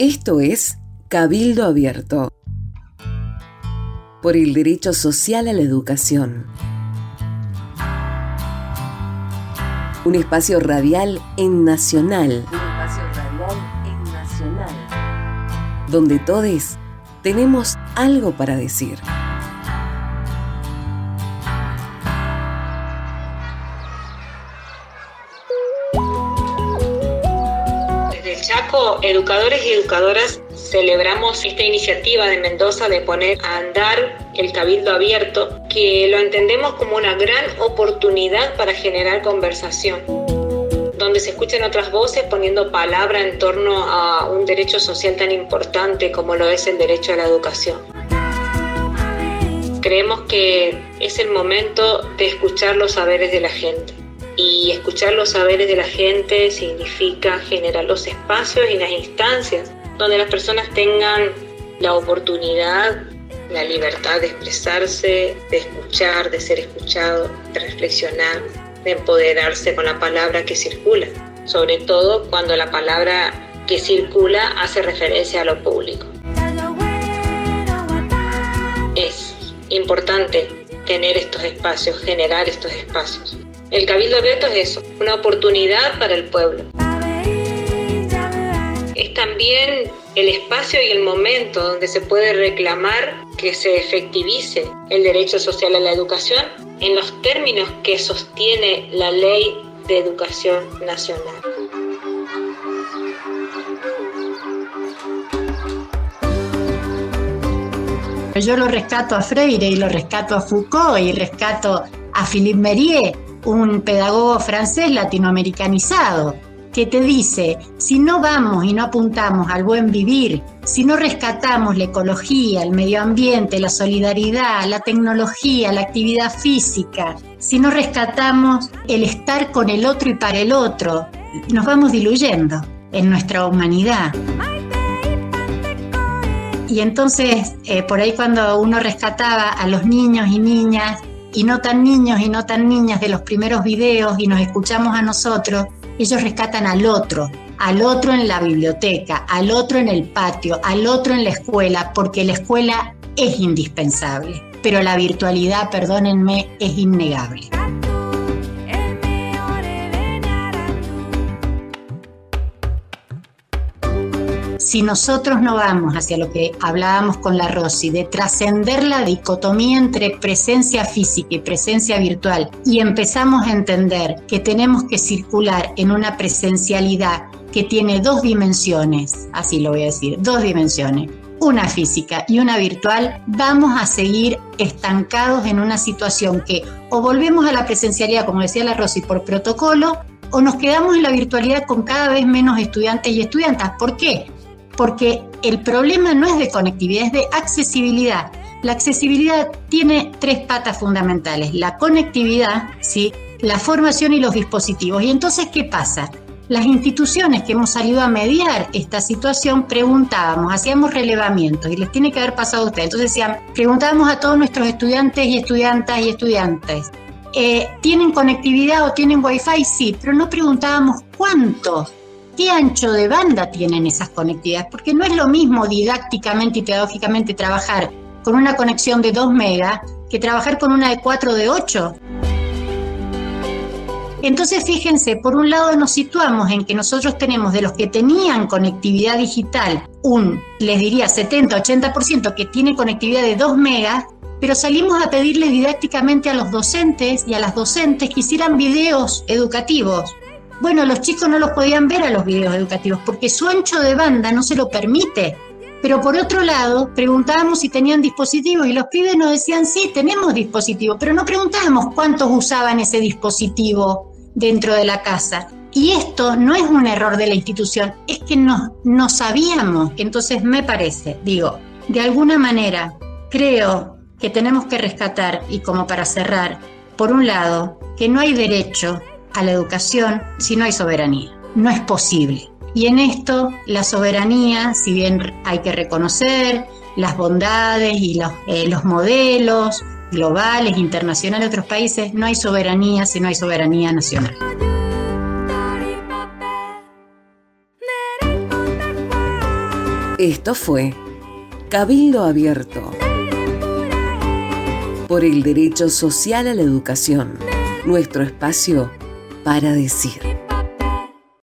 Esto es Cabildo Abierto por el derecho social a la educación. Un espacio radial en Nacional. Un espacio radial en Nacional. Donde todos tenemos algo para decir. Educadores y educadoras celebramos esta iniciativa de Mendoza de poner a andar el cabildo abierto, que lo entendemos como una gran oportunidad para generar conversación donde se escuchen otras voces poniendo palabra en torno a un derecho social tan importante como lo es el derecho a la educación. Creemos que es el momento de escuchar los saberes de la gente y escuchar los saberes de la gente significa generar los espacios y las instancias donde las personas tengan la oportunidad, la libertad de expresarse, de escuchar, de ser escuchado, de reflexionar, de empoderarse con la palabra que circula, sobre todo cuando la palabra que circula hace referencia a lo público. Es importante tener estos espacios, generar estos espacios. El Cabildo Abierto es eso, una oportunidad para el pueblo. Es también el espacio y el momento donde se puede reclamar que se efectivice el derecho social a la educación en los términos que sostiene la ley de educación nacional. Yo lo rescato a Freire y lo rescato a Foucault y rescato a Philippe Merier un pedagogo francés latinoamericanizado que te dice, si no vamos y no apuntamos al buen vivir, si no rescatamos la ecología, el medio ambiente, la solidaridad, la tecnología, la actividad física, si no rescatamos el estar con el otro y para el otro, nos vamos diluyendo en nuestra humanidad. Y entonces, eh, por ahí cuando uno rescataba a los niños y niñas y no tan niños y no tan niñas de los primeros videos y nos escuchamos a nosotros, ellos rescatan al otro, al otro en la biblioteca, al otro en el patio, al otro en la escuela, porque la escuela es indispensable, pero la virtualidad, perdónenme, es innegable. Si nosotros no vamos hacia lo que hablábamos con la Rosy, de trascender la dicotomía entre presencia física y presencia virtual, y empezamos a entender que tenemos que circular en una presencialidad que tiene dos dimensiones, así lo voy a decir, dos dimensiones, una física y una virtual, vamos a seguir estancados en una situación que o volvemos a la presencialidad, como decía la Rosy, por protocolo, o nos quedamos en la virtualidad con cada vez menos estudiantes y estudiantas. ¿Por qué? Porque el problema no es de conectividad, es de accesibilidad. La accesibilidad tiene tres patas fundamentales, la conectividad, ¿sí? la formación y los dispositivos. Y entonces, ¿qué pasa? Las instituciones que hemos salido a mediar esta situación preguntábamos, hacíamos relevamientos y les tiene que haber pasado a ustedes. Entonces decían, preguntábamos a todos nuestros estudiantes y estudiantas y estudiantes, eh, ¿tienen conectividad o tienen wifi? Sí, pero no preguntábamos cuántos qué ancho de banda tienen esas conectividades, porque no es lo mismo didácticamente y pedagógicamente trabajar con una conexión de 2 megas que trabajar con una de 4 de 8. Entonces, fíjense, por un lado nos situamos en que nosotros tenemos de los que tenían conectividad digital un, les diría, 70-80% que tiene conectividad de 2 megas, pero salimos a pedirle didácticamente a los docentes y a las docentes que hicieran videos educativos bueno, los chicos no los podían ver a los videos educativos porque su ancho de banda no se lo permite. Pero por otro lado, preguntábamos si tenían dispositivos y los pibes nos decían, sí, tenemos dispositivos, pero no preguntábamos cuántos usaban ese dispositivo dentro de la casa. Y esto no es un error de la institución, es que no, no sabíamos. Entonces me parece, digo, de alguna manera creo que tenemos que rescatar, y como para cerrar, por un lado, que no hay derecho a la educación si no hay soberanía. No es posible. Y en esto la soberanía, si bien hay que reconocer las bondades y los, eh, los modelos globales, internacionales de otros países, no hay soberanía si no hay soberanía nacional. Esto fue Cabildo Abierto por el derecho social a la educación, nuestro espacio para decir.